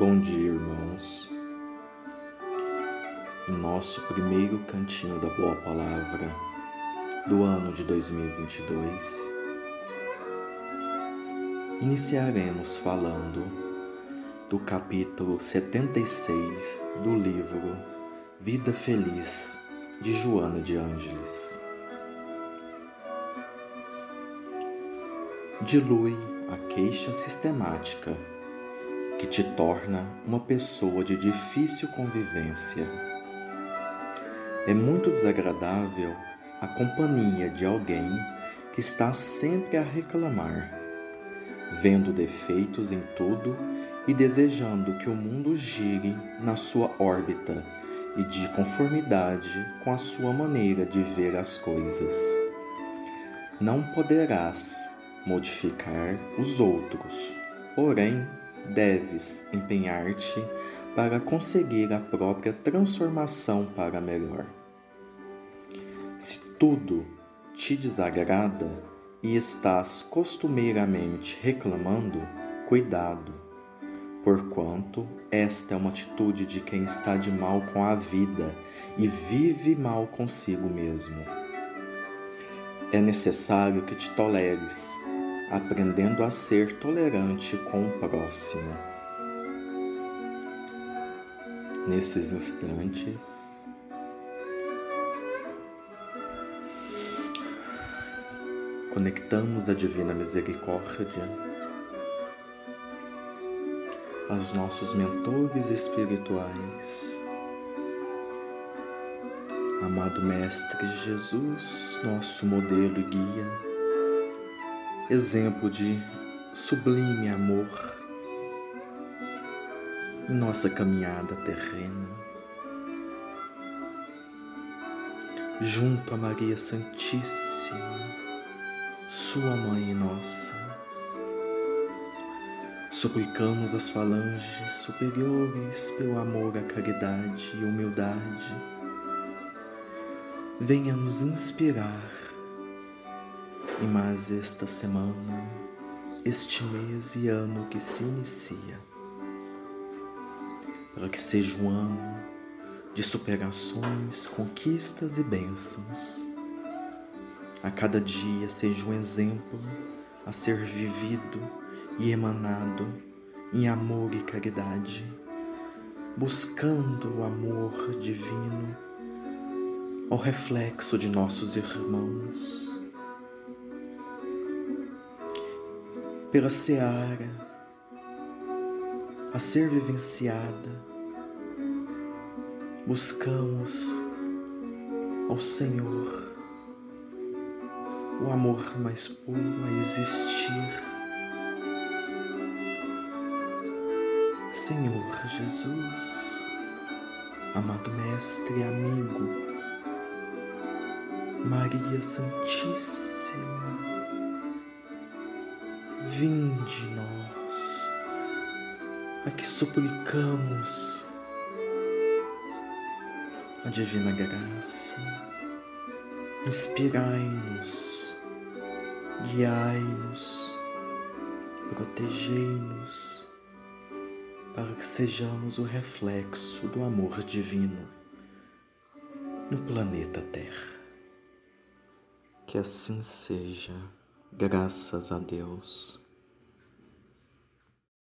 Bom dia, irmãos. Em nosso primeiro cantinho da Boa Palavra do ano de 2022, iniciaremos falando do capítulo 76 do livro Vida Feliz de Joana de Ângeles. Dilui a queixa sistemática que te torna uma pessoa de difícil convivência. É muito desagradável a companhia de alguém que está sempre a reclamar, vendo defeitos em tudo e desejando que o mundo gire na sua órbita e de conformidade com a sua maneira de ver as coisas. Não poderás modificar os outros, porém deves empenhar-te para conseguir a própria transformação para melhor. Se tudo te desagrada e estás costumeiramente reclamando, cuidado, porquanto esta é uma atitude de quem está de mal com a vida e vive mal consigo mesmo. É necessário que te toleres aprendendo a ser tolerante com o próximo. Nesses instantes, conectamos a Divina Misericórdia aos nossos mentores espirituais. Amado Mestre Jesus, nosso modelo e guia, exemplo de sublime amor em nossa caminhada terrena. Junto a Maria Santíssima, Sua Mãe Nossa, suplicamos as falanges superiores pelo amor à caridade e humildade. Venha nos inspirar e mais esta semana, este mês e ano que se inicia, para que seja um ano de superações, conquistas e bênçãos. A cada dia seja um exemplo a ser vivido e emanado em amor e caridade, buscando o amor divino, o reflexo de nossos irmãos pela seara a ser vivenciada, buscamos ao Senhor o amor mais puro a existir. Senhor Jesus, amado Mestre e amigo, Maria Santíssima, Vinde nós, a que suplicamos a divina graça, inspirai-nos, guiai-nos, protegei-nos, para que sejamos o reflexo do amor divino no planeta Terra. Que assim seja, graças a Deus.